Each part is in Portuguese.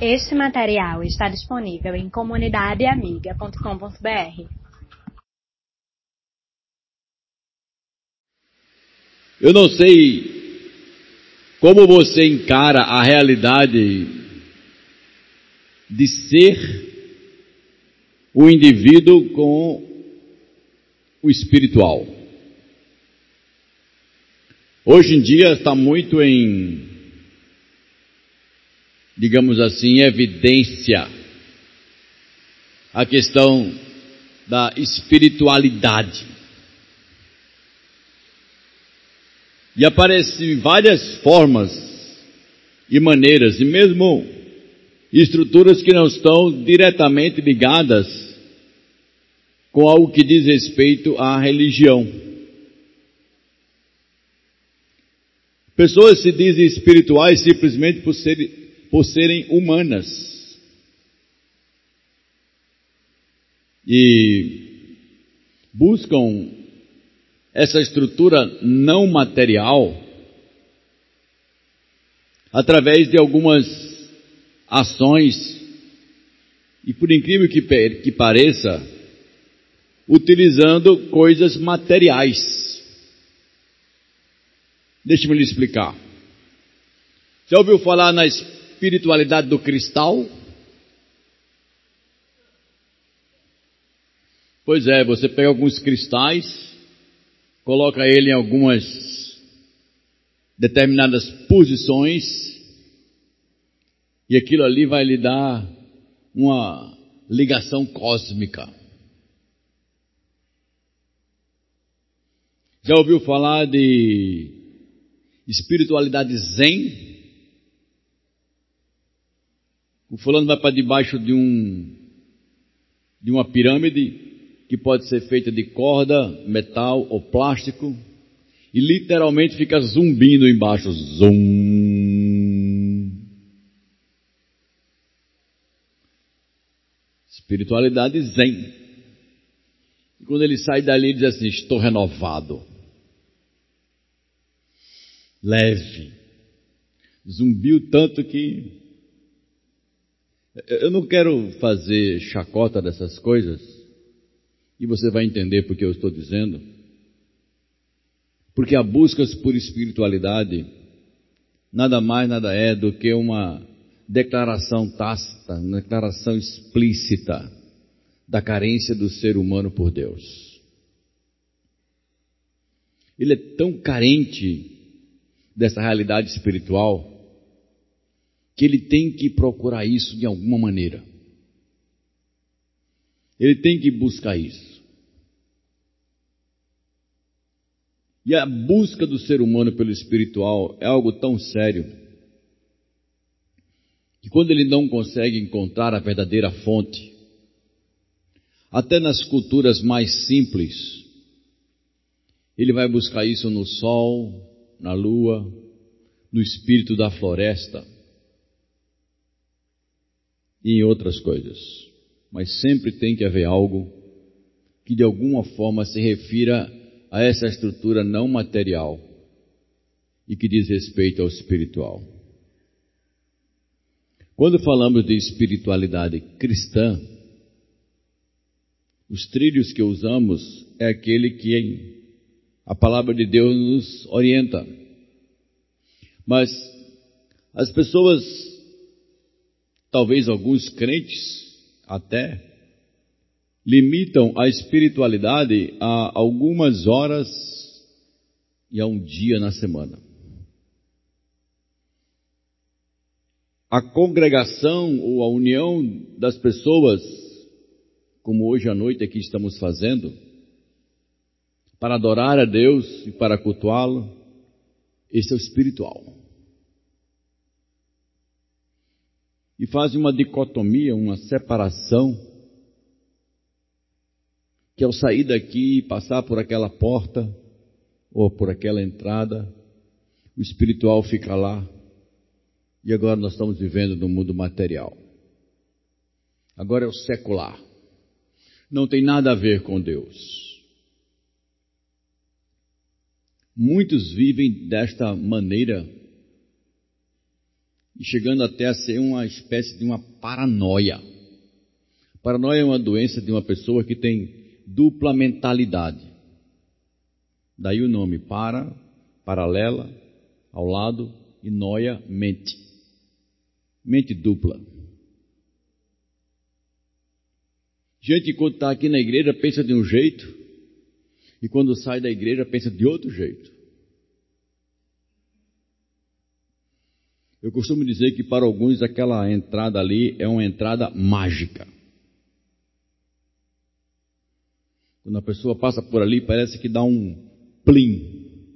Este material está disponível em comunidadeamiga.com.br. Eu não sei como você encara a realidade de ser o indivíduo com o espiritual. Hoje em dia está muito em, digamos assim, evidência a questão da espiritualidade. E aparecem várias formas e maneiras, e mesmo estruturas que não estão diretamente ligadas com algo que diz respeito à religião. Pessoas se dizem espirituais simplesmente por, ser, por serem humanas. E buscam essa estrutura não material através de algumas ações, e por incrível que, que pareça, utilizando coisas materiais. Deixe-me lhe explicar. Já ouviu falar na espiritualidade do cristal? Pois é, você pega alguns cristais, coloca ele em algumas determinadas posições, e aquilo ali vai lhe dar uma ligação cósmica. Já ouviu falar de espiritualidade zen. O fulano vai para debaixo de um de uma pirâmide que pode ser feita de corda, metal ou plástico e literalmente fica zumbindo embaixo, zum. Espiritualidade zen. E quando ele sai dali, ele diz assim: Estou renovado leve. Zumbiu tanto que. Eu não quero fazer chacota dessas coisas, e você vai entender porque eu estou dizendo. Porque a busca por espiritualidade nada mais, nada é do que uma declaração tácita, uma declaração explícita da carência do ser humano por Deus. Ele é tão carente dessa realidade espiritual, que ele tem que procurar isso de alguma maneira. Ele tem que buscar isso. E a busca do ser humano pelo espiritual é algo tão sério que quando ele não consegue encontrar a verdadeira fonte, até nas culturas mais simples, ele vai buscar isso no sol, na lua, no espírito da floresta e em outras coisas. Mas sempre tem que haver algo que de alguma forma se refira a essa estrutura não material e que diz respeito ao espiritual. Quando falamos de espiritualidade cristã, os trilhos que usamos é aquele que a palavra de Deus nos orienta. Mas as pessoas, talvez alguns crentes até, limitam a espiritualidade a algumas horas e a um dia na semana. A congregação ou a união das pessoas, como hoje à noite aqui estamos fazendo, para adorar a Deus e para cultuá-lo, esse é o espiritual. E faz uma dicotomia, uma separação, que ao sair daqui e passar por aquela porta, ou por aquela entrada, o espiritual fica lá, e agora nós estamos vivendo no mundo material. Agora é o secular. Não tem nada a ver com Deus. Muitos vivem desta maneira e chegando até a ser uma espécie de uma paranoia. Paranoia é uma doença de uma pessoa que tem dupla mentalidade. Daí o nome para, paralela, ao lado e noia, mente. Mente dupla. Gente, quando está aqui na igreja, pensa de um jeito, e quando sai da igreja, pensa de outro jeito. Eu costumo dizer que para alguns aquela entrada ali é uma entrada mágica. Quando a pessoa passa por ali, parece que dá um plim.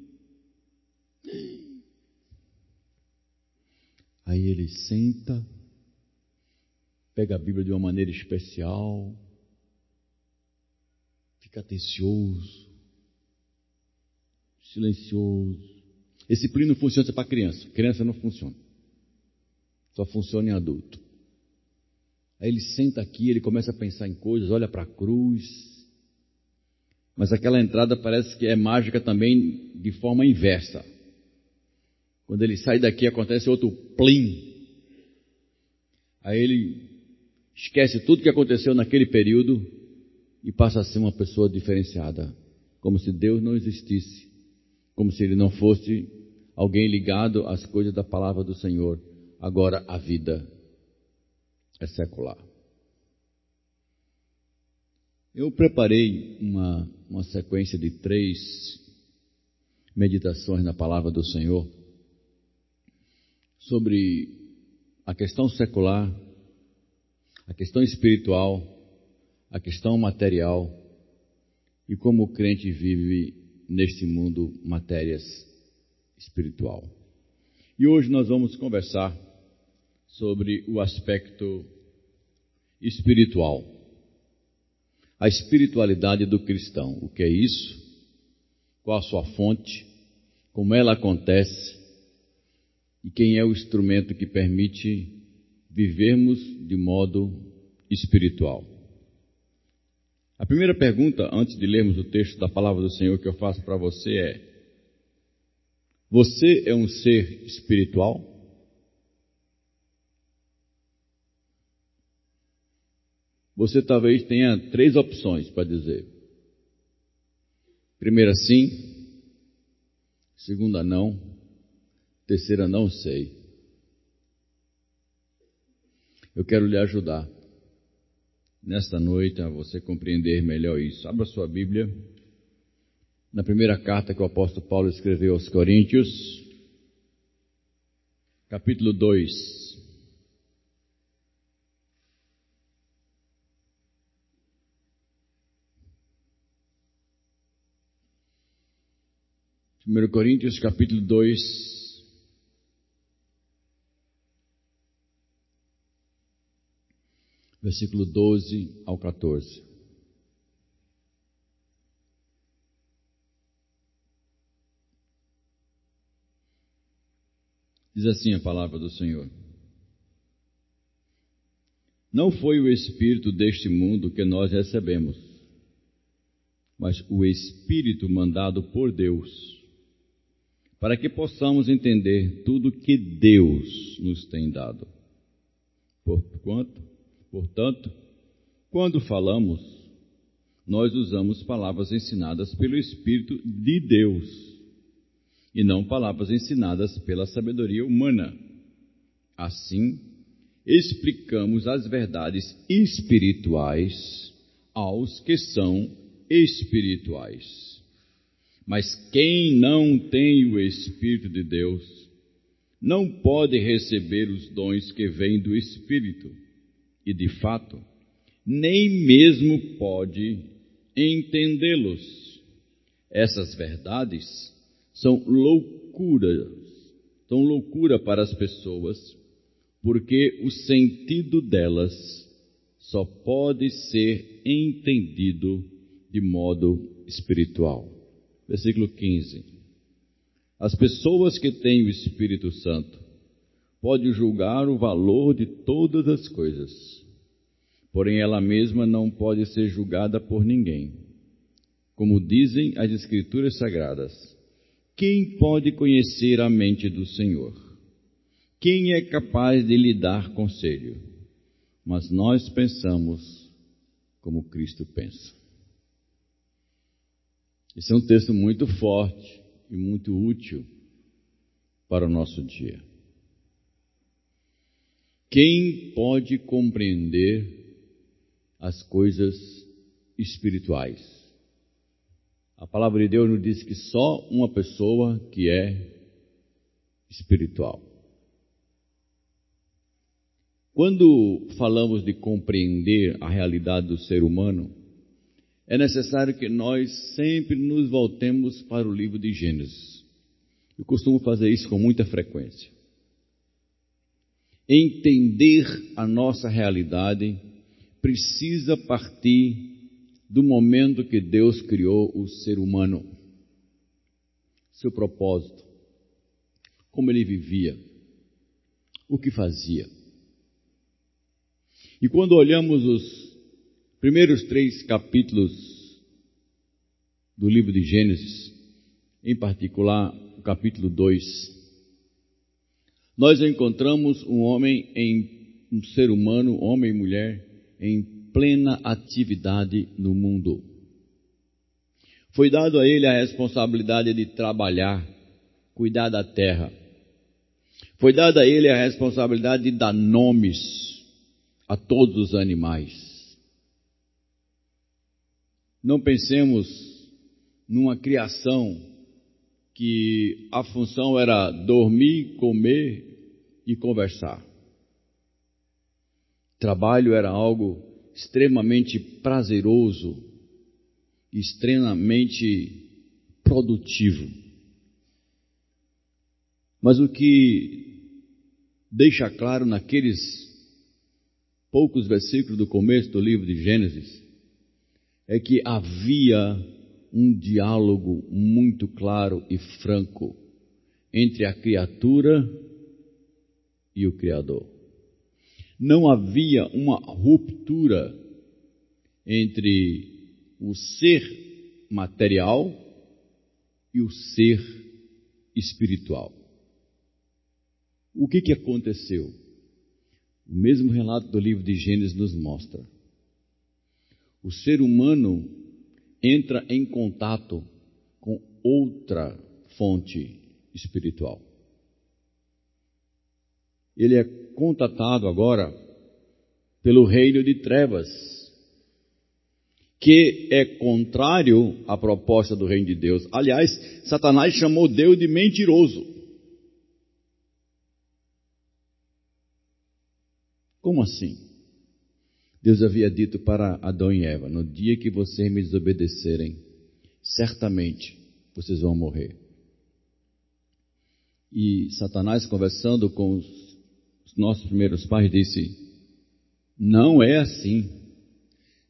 Aí ele senta, pega a Bíblia de uma maneira especial, fica atencioso, silencioso. Esse plim não funciona para criança, criança não funciona. Só funciona em adulto. Aí ele senta aqui, ele começa a pensar em coisas, olha para a cruz. Mas aquela entrada parece que é mágica também de forma inversa. Quando ele sai daqui acontece outro plim. Aí ele esquece tudo que aconteceu naquele período e passa a ser uma pessoa diferenciada, como se Deus não existisse, como se ele não fosse alguém ligado às coisas da palavra do Senhor. Agora a vida é secular. Eu preparei uma, uma sequência de três meditações na palavra do Senhor sobre a questão secular, a questão espiritual, a questão material e como o crente vive neste mundo matérias espiritual. E hoje nós vamos conversar sobre o aspecto espiritual. A espiritualidade do cristão. O que é isso? Qual a sua fonte? Como ela acontece? E quem é o instrumento que permite vivermos de modo espiritual? A primeira pergunta, antes de lermos o texto da palavra do Senhor que eu faço para você é: Você é um ser espiritual? Você talvez tenha três opções para dizer. Primeira, sim. Segunda, não. Terceira, não sei. Eu quero lhe ajudar nesta noite a você compreender melhor isso. Abra sua Bíblia. Na primeira carta que o apóstolo Paulo escreveu aos Coríntios, capítulo 2. 1 Coríntios capítulo 2. Versículo 12 ao 14. Diz assim a palavra do Senhor. Não foi o espírito deste mundo que nós recebemos, mas o espírito mandado por Deus para que possamos entender tudo que Deus nos tem dado. Portanto, quando falamos, nós usamos palavras ensinadas pelo Espírito de Deus e não palavras ensinadas pela sabedoria humana. Assim, explicamos as verdades espirituais aos que são espirituais. Mas quem não tem o Espírito de Deus, não pode receber os dons que vêm do Espírito, e de fato, nem mesmo pode entendê-los. Essas verdades são loucuras, são loucura para as pessoas, porque o sentido delas só pode ser entendido de modo espiritual versículo 15. As pessoas que têm o Espírito Santo podem julgar o valor de todas as coisas, porém ela mesma não pode ser julgada por ninguém. Como dizem as Escrituras Sagradas, quem pode conhecer a mente do Senhor? Quem é capaz de lhe dar conselho? Mas nós pensamos como Cristo pensa. Esse é um texto muito forte e muito útil para o nosso dia. Quem pode compreender as coisas espirituais? A palavra de Deus nos diz que só uma pessoa que é espiritual. Quando falamos de compreender a realidade do ser humano, é necessário que nós sempre nos voltemos para o livro de Gênesis. Eu costumo fazer isso com muita frequência. Entender a nossa realidade precisa partir do momento que Deus criou o ser humano, seu propósito, como ele vivia, o que fazia. E quando olhamos os primeiros três capítulos do livro de Gênesis, em particular o capítulo 2, nós encontramos um homem em um ser humano, homem e mulher, em plena atividade no mundo. Foi dado a ele a responsabilidade de trabalhar, cuidar da terra. Foi dada a ele a responsabilidade de dar nomes a todos os animais. Não pensemos numa criação que a função era dormir, comer e conversar. Trabalho era algo extremamente prazeroso, extremamente produtivo. Mas o que deixa claro naqueles poucos versículos do começo do livro de Gênesis, é que havia um diálogo muito claro e franco entre a criatura e o Criador. Não havia uma ruptura entre o ser material e o ser espiritual. O que, que aconteceu? O mesmo relato do livro de Gênesis nos mostra. O ser humano entra em contato com outra fonte espiritual. Ele é contatado agora pelo reino de trevas, que é contrário à proposta do reino de Deus. Aliás, Satanás chamou Deus de mentiroso. Como assim? Deus havia dito para Adão e Eva: No dia que vocês me desobedecerem, certamente vocês vão morrer. E Satanás, conversando com os nossos primeiros pais, disse: Não é assim.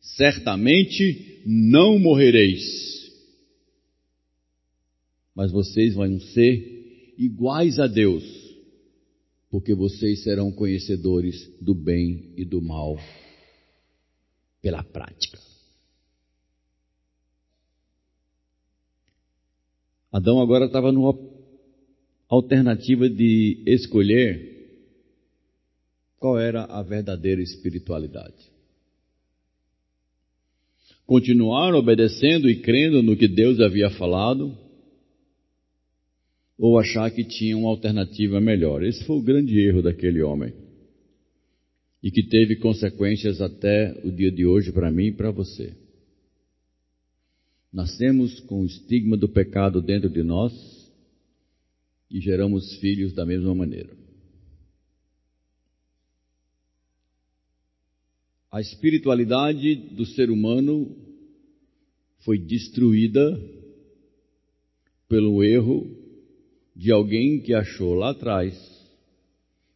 Certamente não morrereis, mas vocês vão ser iguais a Deus, porque vocês serão conhecedores do bem e do mal pela prática. Adão agora estava numa alternativa de escolher qual era a verdadeira espiritualidade. Continuar obedecendo e crendo no que Deus havia falado, ou achar que tinha uma alternativa melhor. Esse foi o grande erro daquele homem. E que teve consequências até o dia de hoje para mim e para você. Nascemos com o estigma do pecado dentro de nós e geramos filhos da mesma maneira. A espiritualidade do ser humano foi destruída pelo erro de alguém que achou lá atrás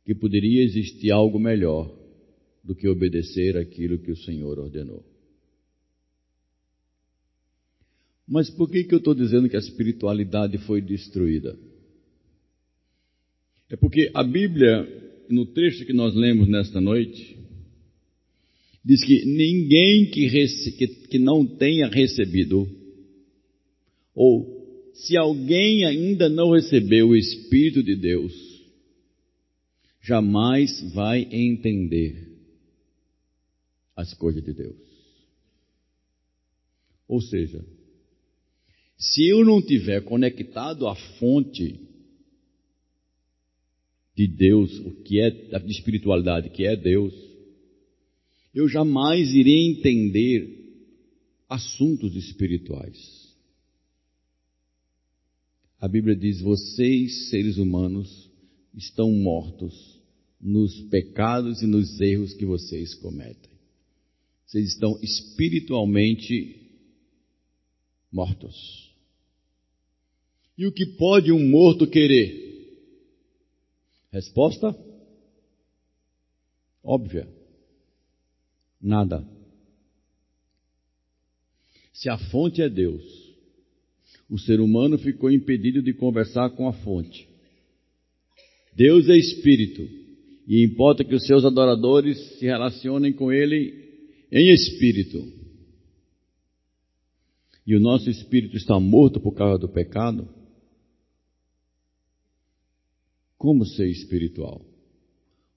que poderia existir algo melhor do que obedecer aquilo que o Senhor ordenou. Mas por que, que eu estou dizendo que a espiritualidade foi destruída? É porque a Bíblia, no texto que nós lemos nesta noite, diz que ninguém que, que, que não tenha recebido, ou se alguém ainda não recebeu o Espírito de Deus, jamais vai entender as coisas de Deus. Ou seja, se eu não tiver conectado à fonte de Deus, o que é de espiritualidade, que é Deus, eu jamais irei entender assuntos espirituais. A Bíblia diz: vocês, seres humanos, estão mortos nos pecados e nos erros que vocês cometem. Vocês estão espiritualmente mortos. E o que pode um morto querer? Resposta? Óbvia. Nada. Se a fonte é Deus, o ser humano ficou impedido de conversar com a fonte. Deus é espírito e importa que os seus adoradores se relacionem com ele em espírito. E o nosso espírito está morto por causa do pecado. Como ser espiritual?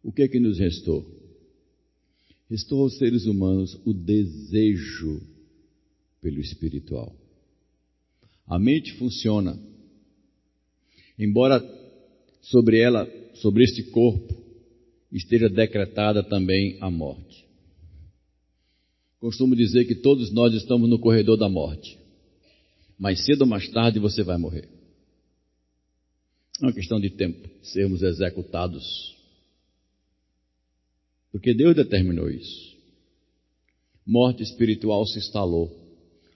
O que é que nos restou? Restou aos seres humanos o desejo pelo espiritual. A mente funciona, embora sobre ela, sobre este corpo, esteja decretada também a morte. Costumo dizer que todos nós estamos no corredor da morte. Mais cedo ou mais tarde você vai morrer. É uma questão de tempo sermos executados. Porque Deus determinou isso. Morte espiritual se instalou.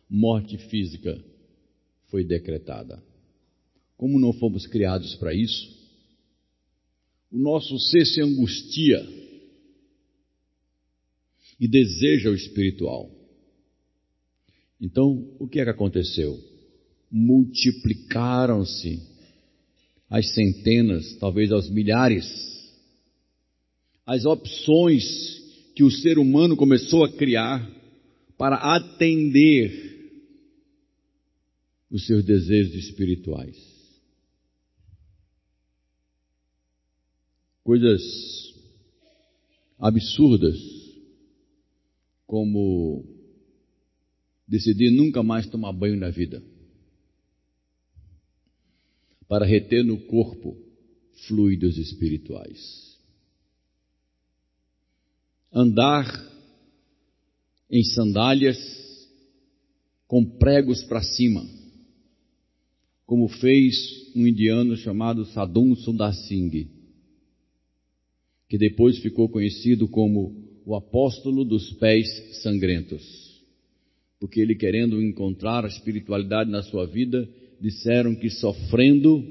Morte física foi decretada. Como não fomos criados para isso, o nosso ser se angustia e deseja o espiritual. Então, o que é que aconteceu? Multiplicaram-se às centenas, talvez aos milhares, as opções que o ser humano começou a criar para atender os seus desejos espirituais. Coisas absurdas, como decidir nunca mais tomar banho na vida para reter no corpo fluidos espirituais. Andar em sandálias com pregos para cima, como fez um indiano chamado Sadhum Sundar Singh, que depois ficou conhecido como o apóstolo dos pés sangrentos, porque ele querendo encontrar a espiritualidade na sua vida, disseram que sofrendo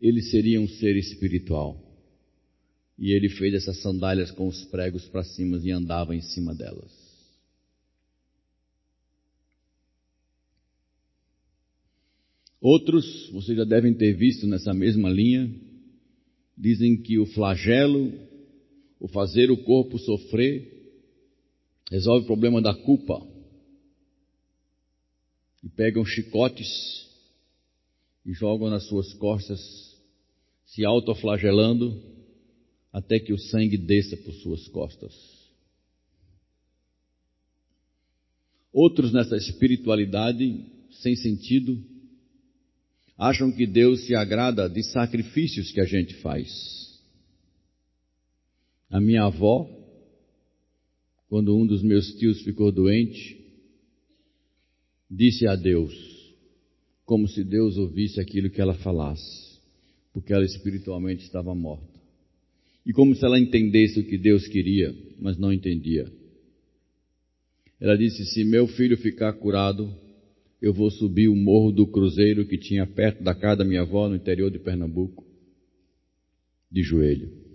ele seria um ser espiritual. E ele fez essas sandálias com os pregos para cima e andava em cima delas. Outros, vocês já devem ter visto nessa mesma linha, dizem que o flagelo, o fazer o corpo sofrer, resolve o problema da culpa. E pegam chicotes e jogam nas suas costas, se autoflagelando, até que o sangue desça por suas costas. Outros nessa espiritualidade sem sentido, acham que Deus se agrada de sacrifícios que a gente faz. A minha avó, quando um dos meus tios ficou doente, disse a Deus: como se Deus ouvisse aquilo que ela falasse, porque ela espiritualmente estava morta. E como se ela entendesse o que Deus queria, mas não entendia. Ela disse: Se meu filho ficar curado, eu vou subir o morro do Cruzeiro que tinha perto da casa da minha avó, no interior de Pernambuco, de joelho.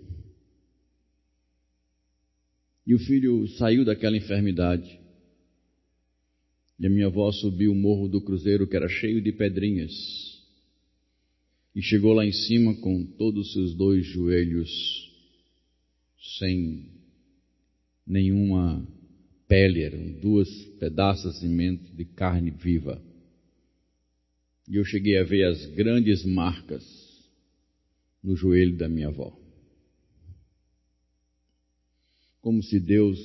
E o filho saiu daquela enfermidade. E a minha avó subiu o morro do cruzeiro que era cheio de pedrinhas. E chegou lá em cima com todos os seus dois joelhos sem nenhuma pele, eram duas pedaços de carne viva. E eu cheguei a ver as grandes marcas no joelho da minha avó. Como se Deus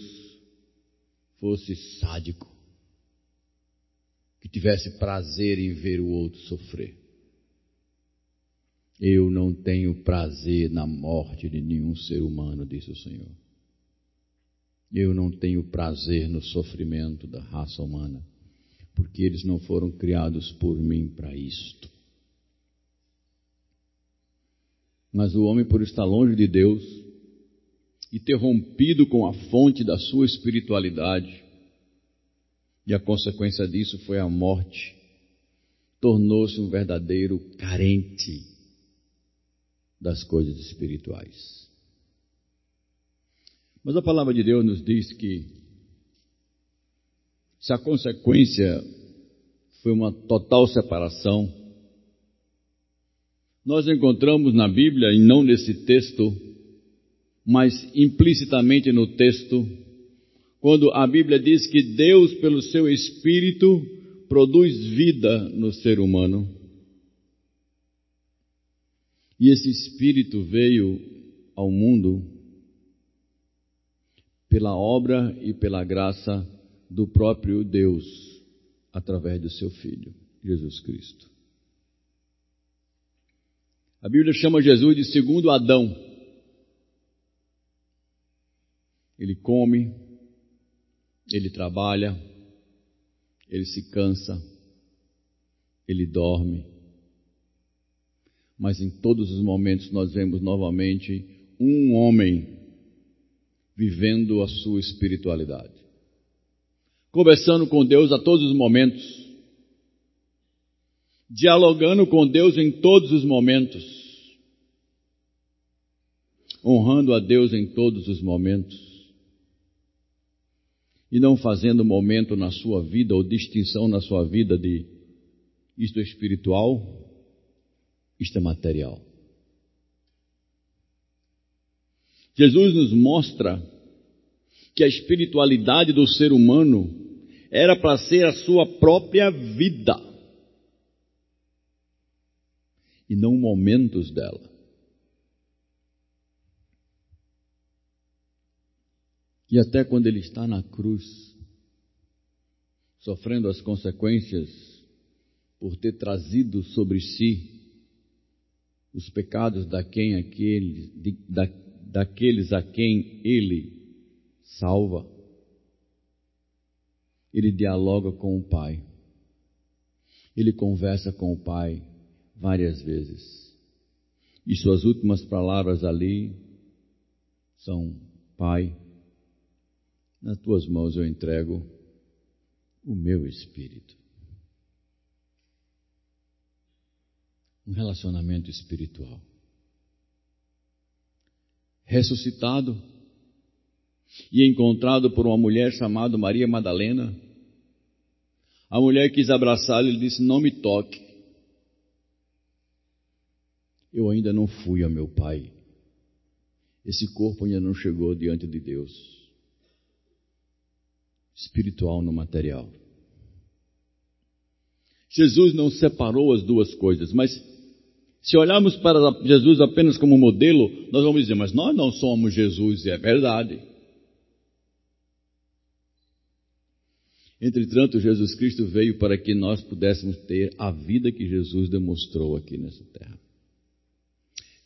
fosse sádico, que tivesse prazer em ver o outro sofrer. Eu não tenho prazer na morte de nenhum ser humano, disse o Senhor. Eu não tenho prazer no sofrimento da raça humana, porque eles não foram criados por mim para isto. Mas o homem, por estar longe de Deus e ter rompido com a fonte da sua espiritualidade, e a consequência disso foi a morte, tornou-se um verdadeiro carente das coisas espirituais. Mas a palavra de Deus nos diz que se a consequência foi uma total separação, nós encontramos na Bíblia, e não nesse texto, mas implicitamente no texto, quando a Bíblia diz que Deus, pelo seu Espírito, produz vida no ser humano. E esse Espírito veio ao mundo pela obra e pela graça do próprio Deus, através do seu Filho, Jesus Cristo. A Bíblia chama Jesus de segundo Adão. Ele come, ele trabalha, ele se cansa, ele dorme. Mas em todos os momentos nós vemos novamente um homem vivendo a sua espiritualidade. Conversando com Deus a todos os momentos. Dialogando com Deus em todos os momentos. Honrando a Deus em todos os momentos. E não fazendo momento na sua vida ou distinção na sua vida de isto é espiritual, isto é material. Jesus nos mostra que a espiritualidade do ser humano era para ser a sua própria vida e não momentos dela. E até quando ele está na cruz, sofrendo as consequências por ter trazido sobre si os pecados da aquele, de, da, daqueles a quem ele salva. Ele dialoga com o Pai. Ele conversa com o Pai várias vezes. E suas últimas palavras ali são: Pai, nas tuas mãos eu entrego o meu espírito. Um relacionamento espiritual ressuscitado e encontrado por uma mulher chamada Maria Madalena. A mulher quis abraçá-lo e disse: Não me toque. Eu ainda não fui a meu pai. Esse corpo ainda não chegou diante de Deus. Espiritual no material. Jesus não separou as duas coisas, mas se olharmos para Jesus apenas como modelo, nós vamos dizer, mas nós não somos Jesus, e é verdade. Entretanto, Jesus Cristo veio para que nós pudéssemos ter a vida que Jesus demonstrou aqui nessa terra.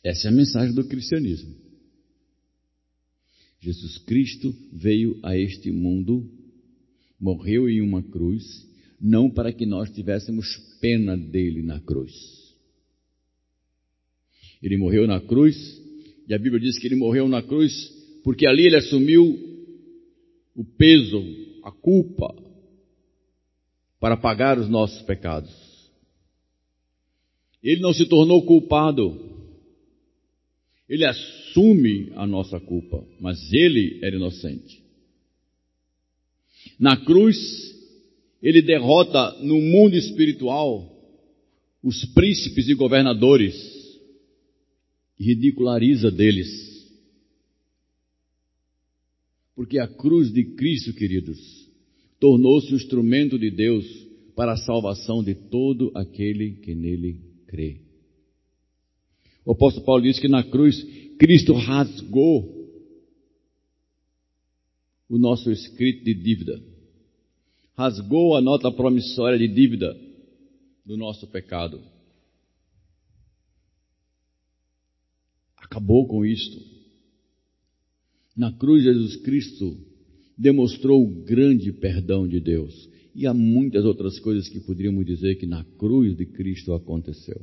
Essa é a mensagem do cristianismo. Jesus Cristo veio a este mundo, morreu em uma cruz, não para que nós tivéssemos pena dele na cruz ele morreu na cruz, e a Bíblia diz que ele morreu na cruz porque ali ele assumiu o peso, a culpa, para pagar os nossos pecados. Ele não se tornou culpado, ele assume a nossa culpa, mas ele era inocente. Na cruz, ele derrota no mundo espiritual os príncipes e governadores ridiculariza deles. Porque a cruz de Cristo, queridos, tornou-se o instrumento de Deus para a salvação de todo aquele que nele crê. O apóstolo Paulo diz que na cruz Cristo rasgou o nosso escrito de dívida, rasgou a nota promissória de dívida do nosso pecado. Acabou com isto. Na cruz, Jesus Cristo demonstrou o grande perdão de Deus. E há muitas outras coisas que poderíamos dizer que na cruz de Cristo aconteceu.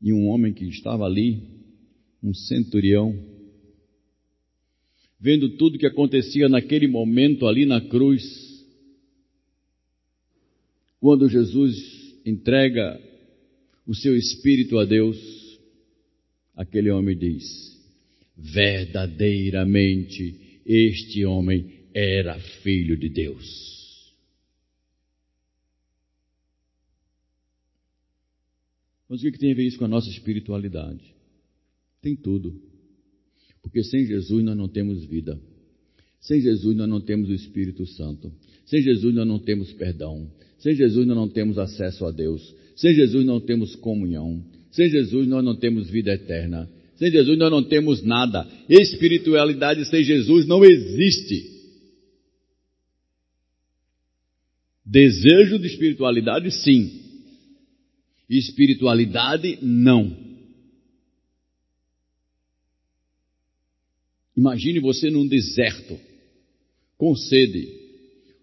E um homem que estava ali, um centurião, vendo tudo que acontecia naquele momento ali na cruz, quando Jesus entrega o seu espírito a Deus, aquele homem diz: verdadeiramente este homem era filho de Deus. Mas o que tem a ver isso com a nossa espiritualidade? Tem tudo. Porque sem Jesus nós não temos vida. Sem Jesus nós não temos o Espírito Santo. Sem Jesus nós não temos perdão. Sem Jesus nós não temos acesso a Deus. Sem Jesus não temos comunhão. Sem Jesus nós não temos vida eterna. Sem Jesus nós não temos nada. Espiritualidade sem Jesus não existe. Desejo de espiritualidade, sim. Espiritualidade, não. Imagine você num deserto, com sede.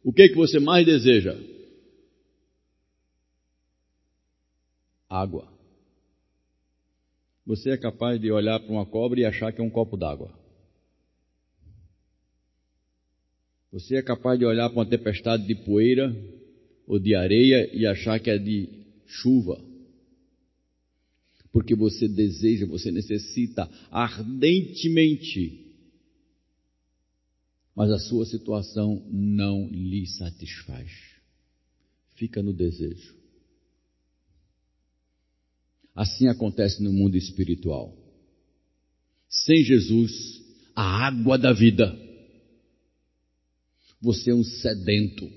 O que é que você mais deseja? Água. Você é capaz de olhar para uma cobra e achar que é um copo d'água. Você é capaz de olhar para uma tempestade de poeira ou de areia e achar que é de chuva. Porque você deseja, você necessita ardentemente. Mas a sua situação não lhe satisfaz. Fica no desejo. Assim acontece no mundo espiritual. Sem Jesus, a água da vida, você é um sedento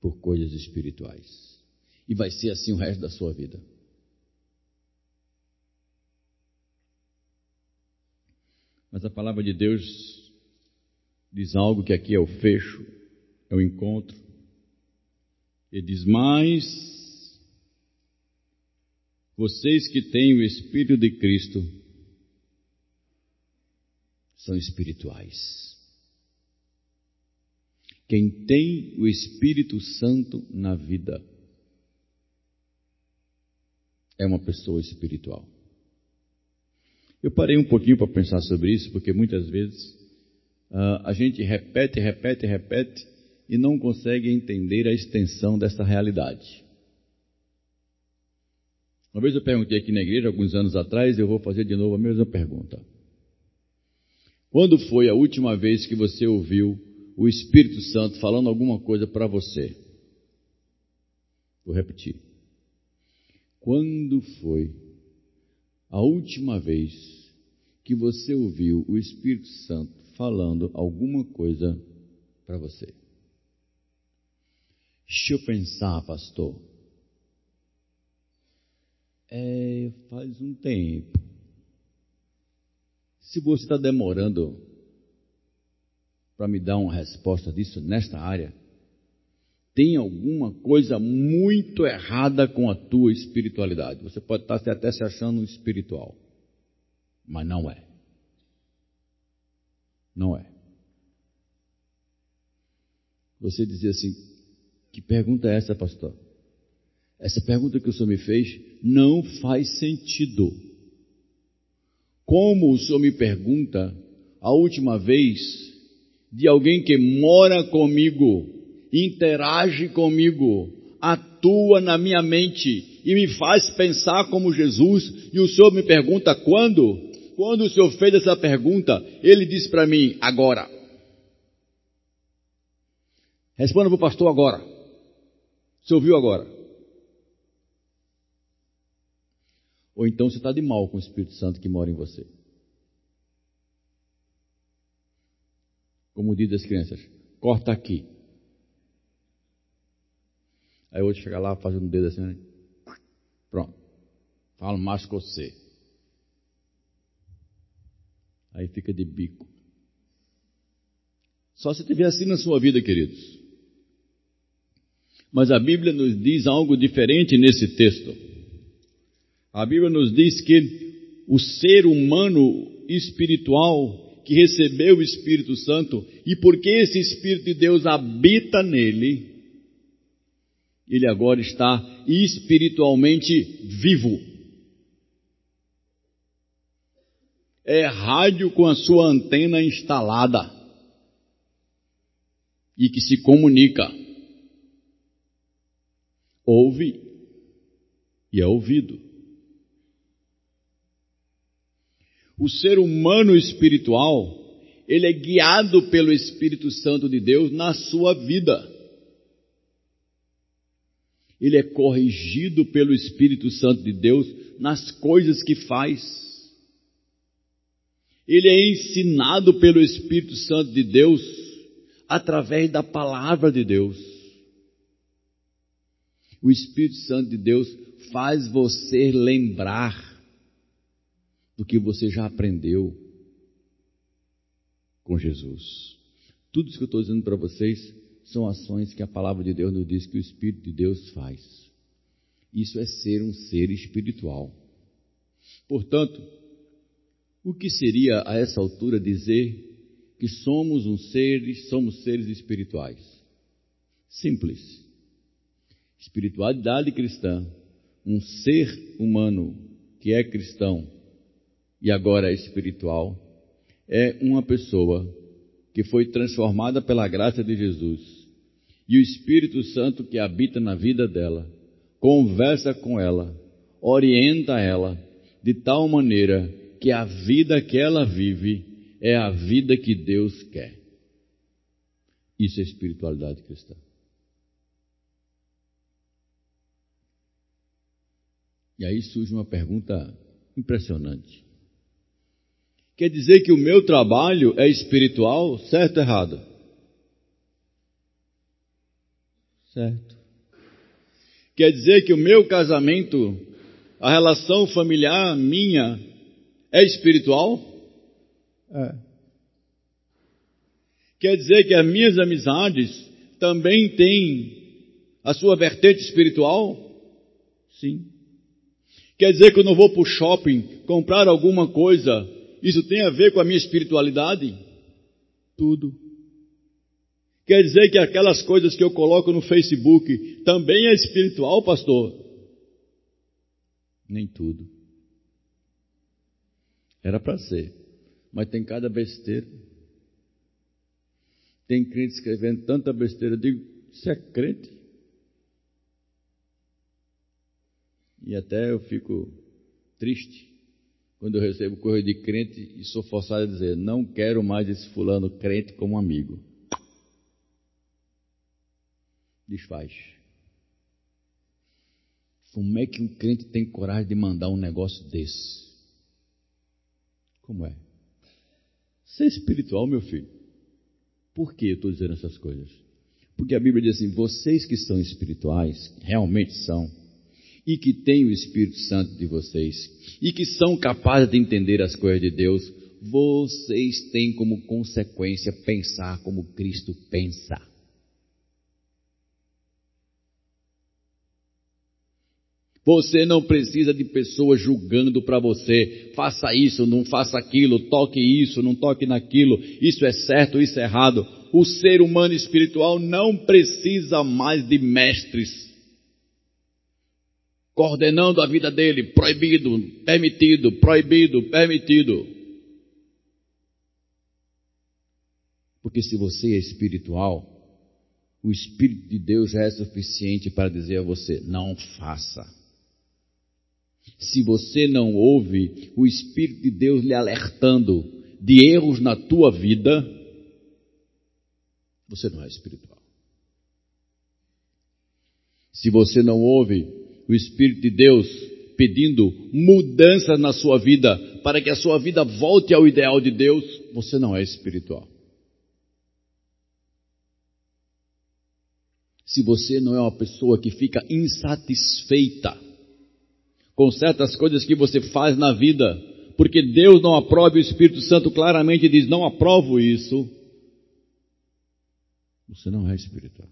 por coisas espirituais. E vai ser assim o resto da sua vida. Mas a palavra de Deus diz algo que aqui é o fecho, é o encontro. Ele diz: Mas vocês que têm o Espírito de Cristo são espirituais. Quem tem o Espírito Santo na vida é uma pessoa espiritual. Eu parei um pouquinho para pensar sobre isso, porque muitas vezes uh, a gente repete, repete, repete e não consegue entender a extensão dessa realidade. Uma vez eu perguntei aqui na igreja, alguns anos atrás, eu vou fazer de novo a mesma pergunta. Quando foi a última vez que você ouviu o Espírito Santo falando alguma coisa para você. Vou repetir. Quando foi a última vez que você ouviu o Espírito Santo falando alguma coisa para você? Deixa eu pensar, pastor. É, faz um tempo. Se você está demorando para me dar uma resposta disso nesta área, tem alguma coisa muito errada com a tua espiritualidade. Você pode estar até se achando espiritual, mas não é. Não é. Você dizia assim: que pergunta é essa, pastor? Essa pergunta que o senhor me fez não faz sentido. Como o senhor me pergunta a última vez de alguém que mora comigo, interage comigo, atua na minha mente e me faz pensar como Jesus. E o Senhor me pergunta quando? Quando o Senhor fez essa pergunta, ele disse para mim: agora. Responda para o pastor agora. Você ouviu agora? Ou então você está de mal com o Espírito Santo que mora em você. Como diz as crianças, corta aqui. Aí o outro chega lá fazendo um dedo assim, né? pronto. Fala mais com você. Aí fica de bico. Só se tiver assim na sua vida, queridos. Mas a Bíblia nos diz algo diferente nesse texto. A Bíblia nos diz que o ser humano espiritual que recebeu o Espírito Santo e porque esse Espírito de Deus habita nele, ele agora está espiritualmente vivo. É rádio com a sua antena instalada e que se comunica. Ouve e é ouvido. O ser humano espiritual, ele é guiado pelo Espírito Santo de Deus na sua vida. Ele é corrigido pelo Espírito Santo de Deus nas coisas que faz. Ele é ensinado pelo Espírito Santo de Deus através da palavra de Deus. O Espírito Santo de Deus faz você lembrar do que você já aprendeu com Jesus. Tudo isso que eu estou dizendo para vocês são ações que a palavra de Deus nos diz que o Espírito de Deus faz. Isso é ser um ser espiritual. Portanto, o que seria a essa altura dizer que somos um seres, somos seres espirituais? Simples. Espiritualidade cristã, um ser humano que é cristão e agora é espiritual, é uma pessoa que foi transformada pela graça de Jesus e o Espírito Santo que habita na vida dela, conversa com ela, orienta ela, de tal maneira que a vida que ela vive é a vida que Deus quer. Isso é espiritualidade cristã. E aí surge uma pergunta impressionante. Quer dizer que o meu trabalho é espiritual, certo ou errado? Certo. Quer dizer que o meu casamento, a relação familiar minha, é espiritual? É. Quer dizer que as minhas amizades também têm a sua vertente espiritual? Sim. Quer dizer que eu não vou para o shopping comprar alguma coisa, isso tem a ver com a minha espiritualidade? Tudo. Quer dizer que aquelas coisas que eu coloco no Facebook também é espiritual, pastor? Nem tudo. Era para ser, mas tem cada besteira. Tem crente escrevendo tanta besteira, eu digo, isso é crente? E até eu fico triste quando eu recebo coisa de crente e sou forçado a dizer, não quero mais esse fulano crente como amigo desfaz. Como é que um crente tem coragem de mandar um negócio desse? Como é? Ser espiritual, meu filho. Por que eu estou dizendo essas coisas? Porque a Bíblia diz assim: vocês que são espirituais, realmente são, e que têm o Espírito Santo de vocês, e que são capazes de entender as coisas de Deus, vocês têm como consequência pensar como Cristo pensa. Você não precisa de pessoas julgando para você. Faça isso, não faça aquilo, toque isso, não toque naquilo. Isso é certo, isso é errado. O ser humano espiritual não precisa mais de mestres coordenando a vida dele. Proibido, permitido, proibido, permitido. Porque se você é espiritual, o Espírito de Deus já é suficiente para dizer a você: não faça. Se você não ouve o Espírito de Deus lhe alertando de erros na tua vida, você não é espiritual. Se você não ouve o Espírito de Deus pedindo mudanças na sua vida para que a sua vida volte ao ideal de Deus, você não é espiritual. Se você não é uma pessoa que fica insatisfeita com certas coisas que você faz na vida, porque Deus não aprova e o Espírito Santo claramente diz: não aprovo isso. Você não é espiritual.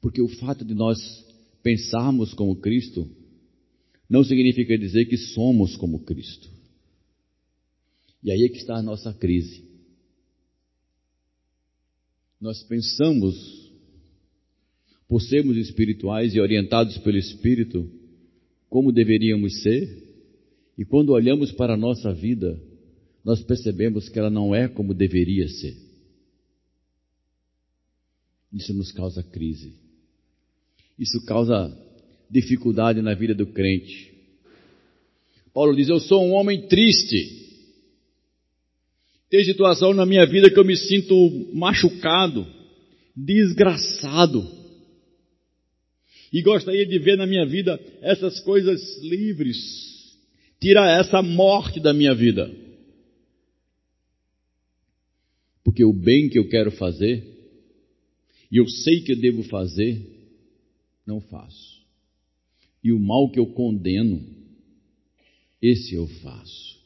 Porque o fato de nós pensarmos como Cristo não significa dizer que somos como Cristo. E aí é que está a nossa crise. Nós pensamos, por sermos espirituais e orientados pelo Espírito, como deveríamos ser, e quando olhamos para a nossa vida, nós percebemos que ela não é como deveria ser. Isso nos causa crise. Isso causa dificuldade na vida do crente. Paulo diz: Eu sou um homem triste. Tem situação na minha vida que eu me sinto machucado, desgraçado. E gostaria de ver na minha vida essas coisas livres. Tira essa morte da minha vida. Porque o bem que eu quero fazer, e eu sei que eu devo fazer, não faço. E o mal que eu condeno, esse eu faço.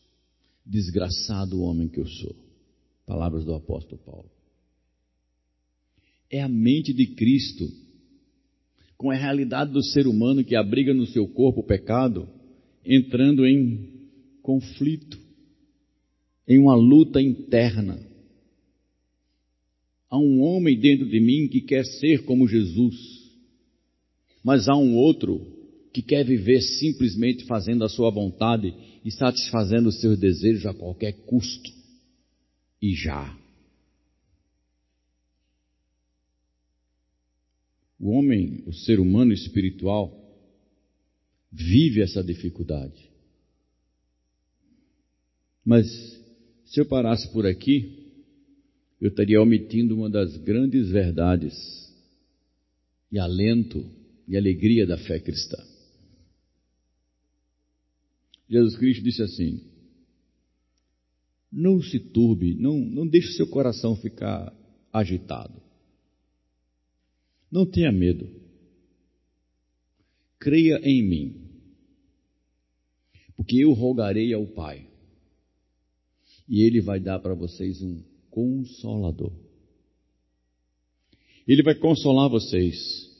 Desgraçado homem que eu sou. Palavras do apóstolo Paulo. É a mente de Cristo, com a realidade do ser humano que abriga no seu corpo o pecado, entrando em conflito, em uma luta interna. Há um homem dentro de mim que quer ser como Jesus, mas há um outro que quer viver simplesmente fazendo a sua vontade e satisfazendo os seus desejos a qualquer custo. E já. O homem, o ser humano espiritual, vive essa dificuldade. Mas, se eu parasse por aqui, eu estaria omitindo uma das grandes verdades e alento e alegria da fé cristã. Jesus Cristo disse assim: Não se turbe, não, não deixe seu coração ficar agitado. Não tenha medo. Creia em mim, porque eu rogarei ao Pai, e Ele vai dar para vocês um consolador. Ele vai consolar vocês.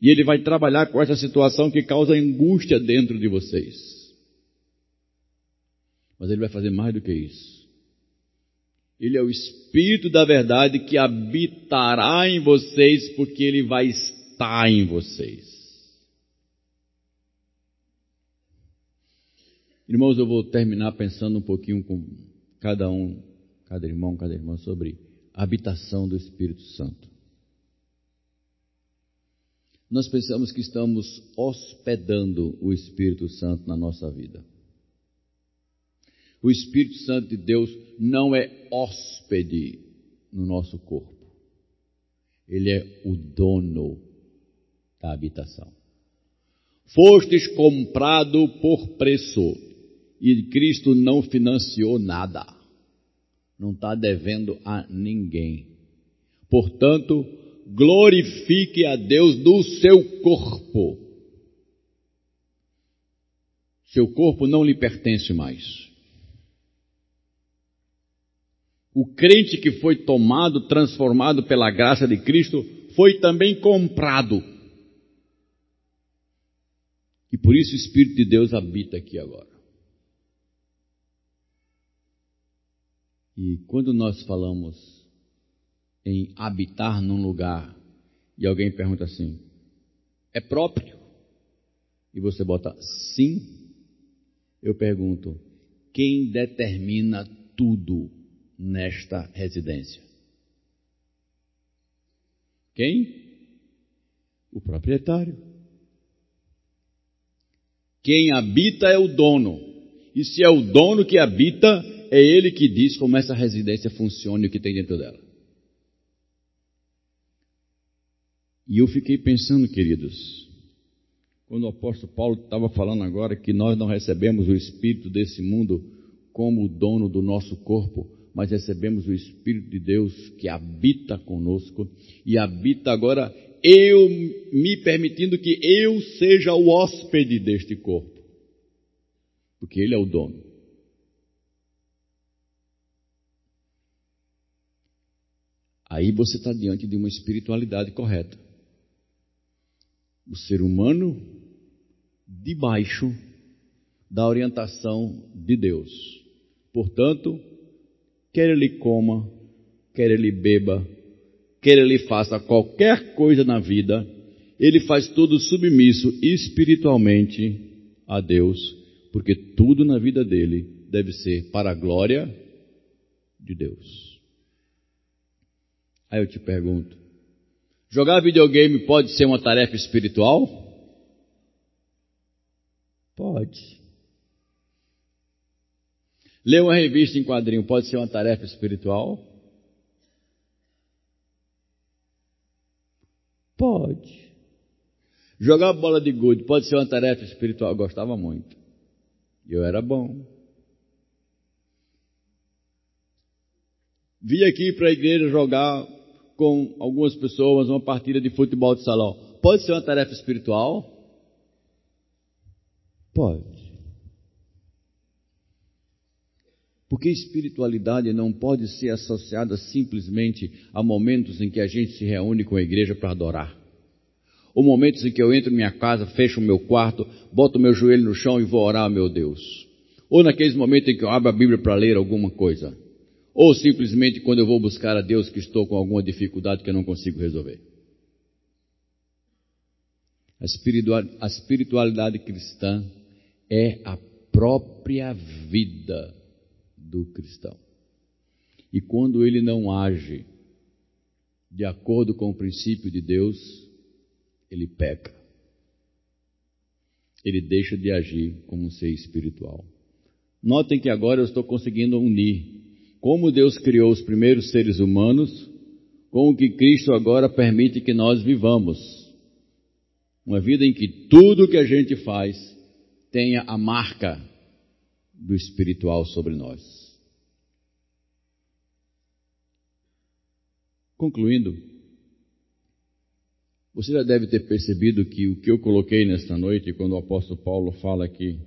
E ele vai trabalhar com essa situação que causa angústia dentro de vocês. Mas ele vai fazer mais do que isso. Ele é o Espírito da verdade que habitará em vocês, porque ele vai estar em vocês. Irmãos, eu vou terminar pensando um pouquinho com cada um, cada irmão, cada irmã, sobre a habitação do Espírito Santo nós pensamos que estamos hospedando o Espírito Santo na nossa vida. O Espírito Santo de Deus não é hóspede no nosso corpo. Ele é o dono da habitação. Fostes comprado por preço e Cristo não financiou nada. Não está devendo a ninguém. Portanto, glorifique a Deus do seu corpo. Seu corpo não lhe pertence mais. O crente que foi tomado, transformado pela graça de Cristo, foi também comprado. E por isso o Espírito de Deus habita aqui agora. E quando nós falamos em habitar num lugar e alguém pergunta assim: é próprio? E você bota sim, eu pergunto: quem determina tudo nesta residência? Quem? O proprietário. Quem habita é o dono. E se é o dono que habita, é ele que diz como essa residência funciona e o que tem dentro dela. E eu fiquei pensando, queridos, quando o apóstolo Paulo estava falando agora que nós não recebemos o espírito desse mundo como o dono do nosso corpo, mas recebemos o Espírito de Deus que habita conosco e habita agora eu me permitindo que eu seja o hóspede deste corpo, porque Ele é o dono. Aí você está diante de uma espiritualidade correta. O ser humano debaixo da orientação de Deus. Portanto, quer ele coma, quer ele beba, quer ele faça qualquer coisa na vida, ele faz tudo submisso espiritualmente a Deus, porque tudo na vida dele deve ser para a glória de Deus. Aí eu te pergunto: jogar videogame pode ser uma tarefa espiritual? Pode. Ler uma revista em quadrinho pode ser uma tarefa espiritual? Pode. Jogar bola de gude pode ser uma tarefa espiritual? Eu gostava muito. Eu era bom. Vim aqui para a igreja jogar com algumas pessoas uma partida de futebol de salão. Pode ser uma tarefa espiritual? Pode. Porque espiritualidade não pode ser associada simplesmente a momentos em que a gente se reúne com a igreja para adorar. Ou momentos em que eu entro em minha casa, fecho o meu quarto, boto meu joelho no chão e vou orar meu Deus. Ou naqueles momentos em que eu abro a Bíblia para ler alguma coisa. Ou simplesmente quando eu vou buscar a Deus que estou com alguma dificuldade que eu não consigo resolver. A espiritualidade cristã é a própria vida do cristão. E quando ele não age de acordo com o princípio de Deus, ele peca. Ele deixa de agir como um ser espiritual. Notem que agora eu estou conseguindo unir como Deus criou os primeiros seres humanos, com o que Cristo agora permite que nós vivamos. Uma vida em que tudo que a gente faz tenha a marca do espiritual sobre nós. Concluindo, você já deve ter percebido que o que eu coloquei nesta noite, quando o apóstolo Paulo fala que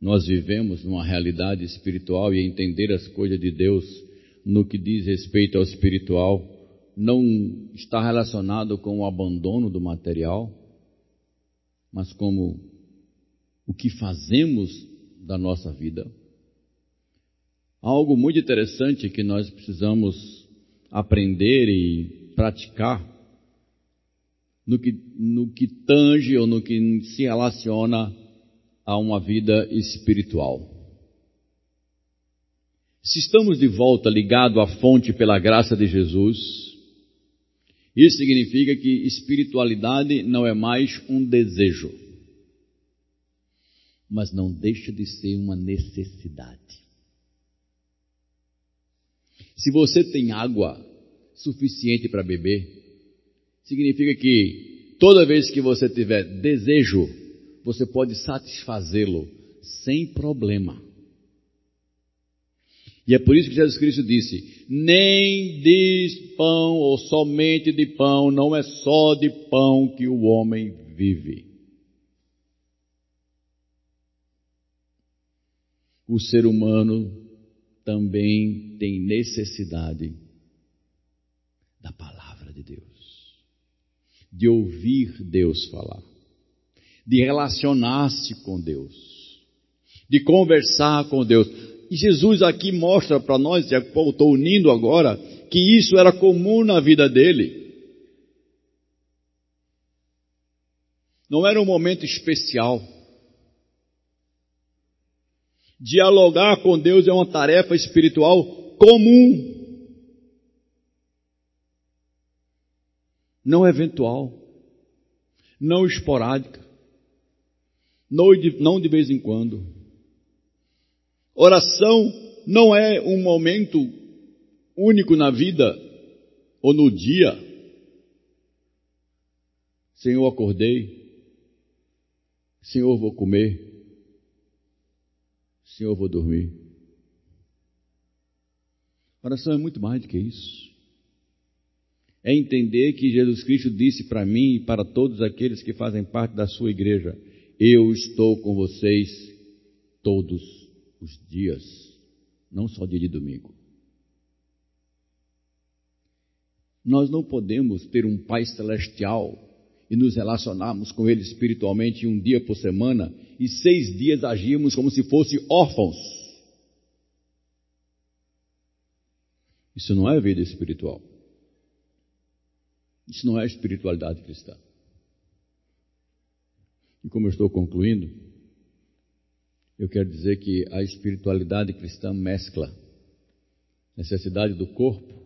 nós vivemos numa realidade espiritual e entender as coisas de Deus no que diz respeito ao espiritual não está relacionado com o abandono do material, mas como o que fazemos da nossa vida. Algo muito interessante que nós precisamos aprender e praticar no que, no que tange ou no que se relaciona a uma vida espiritual. Se estamos de volta ligados à fonte pela graça de Jesus, isso significa que espiritualidade não é mais um desejo, mas não deixa de ser uma necessidade. Se você tem água suficiente para beber, significa que toda vez que você tiver desejo, você pode satisfazê-lo sem problema. E é por isso que Jesus Cristo disse: nem de pão ou somente de pão, não é só de pão que o homem vive. O ser humano também tem necessidade da palavra de Deus, de ouvir Deus falar de relacionar-se com Deus, de conversar com Deus. E Jesus aqui mostra para nós, e estou unindo agora, que isso era comum na vida dele. Não era um momento especial. Dialogar com Deus é uma tarefa espiritual comum. Não eventual, não esporádica não de vez em quando. Oração não é um momento único na vida ou no dia. Senhor, acordei. Senhor, vou comer. Senhor, vou dormir. Oração é muito mais do que isso. É entender que Jesus Cristo disse para mim e para todos aqueles que fazem parte da sua igreja: eu estou com vocês todos os dias, não só dia de domingo. Nós não podemos ter um Pai celestial e nos relacionarmos com Ele espiritualmente um dia por semana e seis dias agirmos como se fossem órfãos. Isso não é vida espiritual. Isso não é espiritualidade cristã. E como eu estou concluindo, eu quero dizer que a espiritualidade cristã mescla necessidade do corpo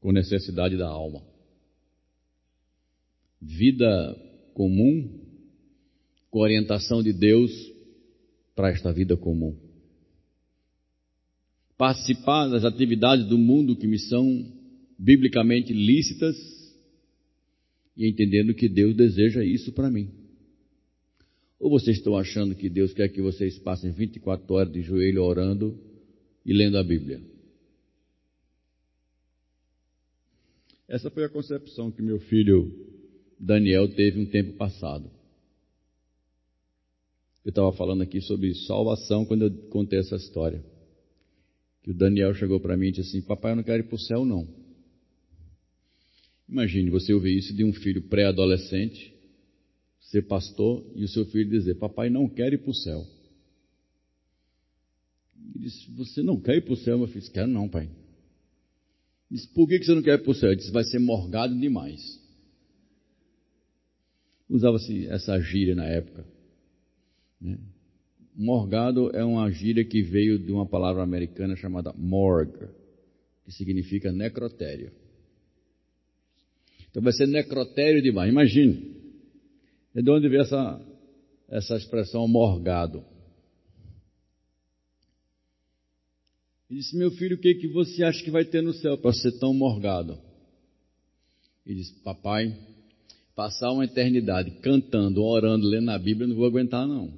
com necessidade da alma. Vida comum com orientação de Deus para esta vida comum. Participar das atividades do mundo que me são biblicamente lícitas e entendendo que Deus deseja isso para mim. Ou vocês estão achando que Deus quer que vocês passem 24 horas de joelho orando e lendo a Bíblia? Essa foi a concepção que meu filho Daniel teve um tempo passado. Eu estava falando aqui sobre salvação quando eu contei essa história. Que o Daniel chegou para mim e disse assim: Papai, eu não quero ir para o céu, não. Imagine você ouvir isso de um filho pré-adolescente ser pastor e o seu filho dizer: Papai não quer ir para o céu. Ele disse: Você não quer ir para o céu, meu filho? Quero não, pai. Ele disse: Por que você não quer ir para o céu? Ele disse: Vai ser morgado demais. Usava-se essa gíria na época. Né? Morgado é uma gíria que veio de uma palavra americana chamada morgue, que significa necrotério. Então vai ser necrotério demais. Imagine. É de onde vem essa, essa expressão morgado. Ele disse, meu filho, o que, que você acha que vai ter no céu para ser tão morgado? Ele disse, papai, passar uma eternidade cantando, orando, lendo a Bíblia, não vou aguentar não.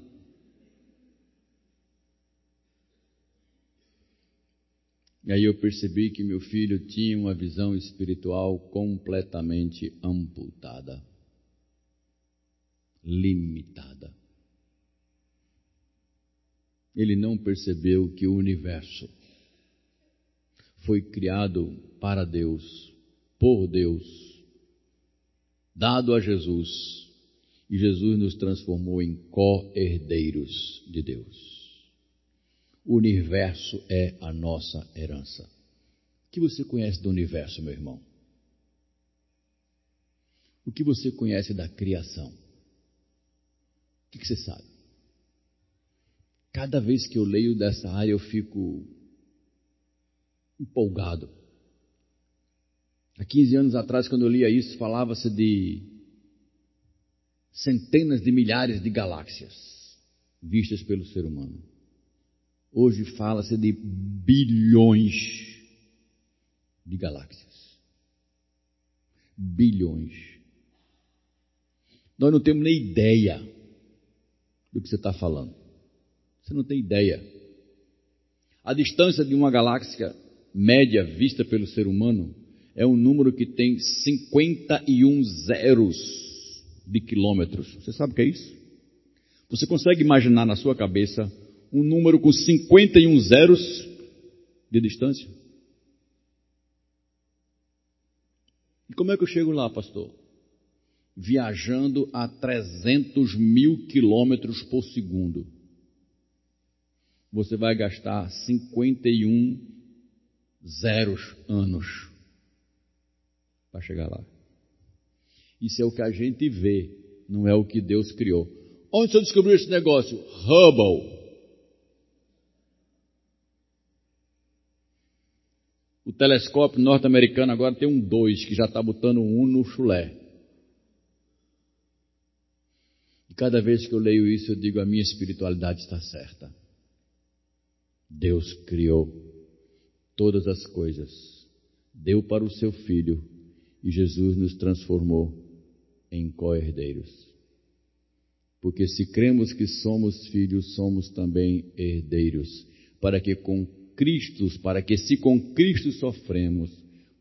E aí eu percebi que meu filho tinha uma visão espiritual completamente amputada limitada. Ele não percebeu que o universo foi criado para Deus, por Deus, dado a Jesus, e Jesus nos transformou em co-herdeiros de Deus. O universo é a nossa herança. O que você conhece do universo, meu irmão? O que você conhece da criação? O que, você sabe? Cada vez que eu leio dessa área eu fico empolgado. Há 15 anos atrás, quando eu lia isso, falava-se de centenas de milhares de galáxias vistas pelo ser humano. Hoje fala-se de bilhões de galáxias. Bilhões. Nós não temos nem ideia do que você está falando. Você não tem ideia. A distância de uma galáxia média vista pelo ser humano é um número que tem 51 zeros de quilômetros. Você sabe o que é isso? Você consegue imaginar na sua cabeça um número com 51 zeros de distância? E como é que eu chego lá, pastor? viajando a 300 mil quilômetros por segundo. Você vai gastar 51 zeros anos para chegar lá. Isso é o que a gente vê, não é o que Deus criou. Onde você descobriu esse negócio? Hubble. O telescópio norte-americano agora tem um 2 que já está botando um no chulé. cada vez que eu leio isso, eu digo: a minha espiritualidade está certa. Deus criou todas as coisas, deu para o seu Filho e Jesus nos transformou em co-herdeiros. Porque se cremos que somos filhos, somos também herdeiros, para que com Cristo, para que se com Cristo sofremos,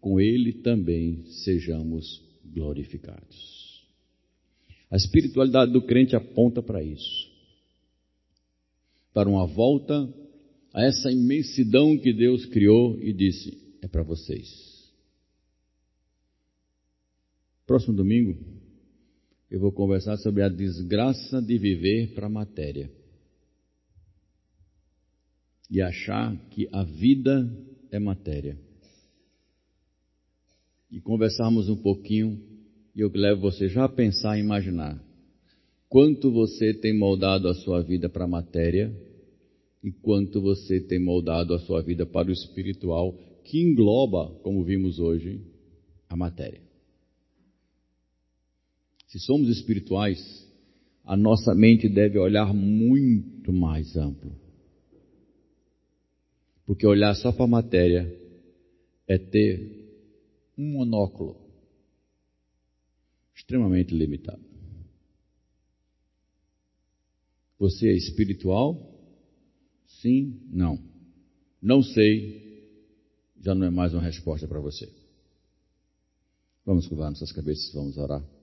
com Ele também sejamos glorificados. A espiritualidade do crente aponta para isso para uma volta a essa imensidão que Deus criou e disse: é para vocês. Próximo domingo, eu vou conversar sobre a desgraça de viver para a matéria e achar que a vida é matéria. E conversarmos um pouquinho, e eu levo você já a pensar e imaginar quanto você tem moldado a sua vida para a matéria e quanto você tem moldado a sua vida para o espiritual, que engloba, como vimos hoje, a matéria. Se somos espirituais, a nossa mente deve olhar muito mais amplo. Porque olhar só para a matéria é ter um monóculo extremamente limitado. Você é espiritual? Sim, não. Não sei, já não é mais uma resposta para você. Vamos curvar nossas cabeças, vamos orar.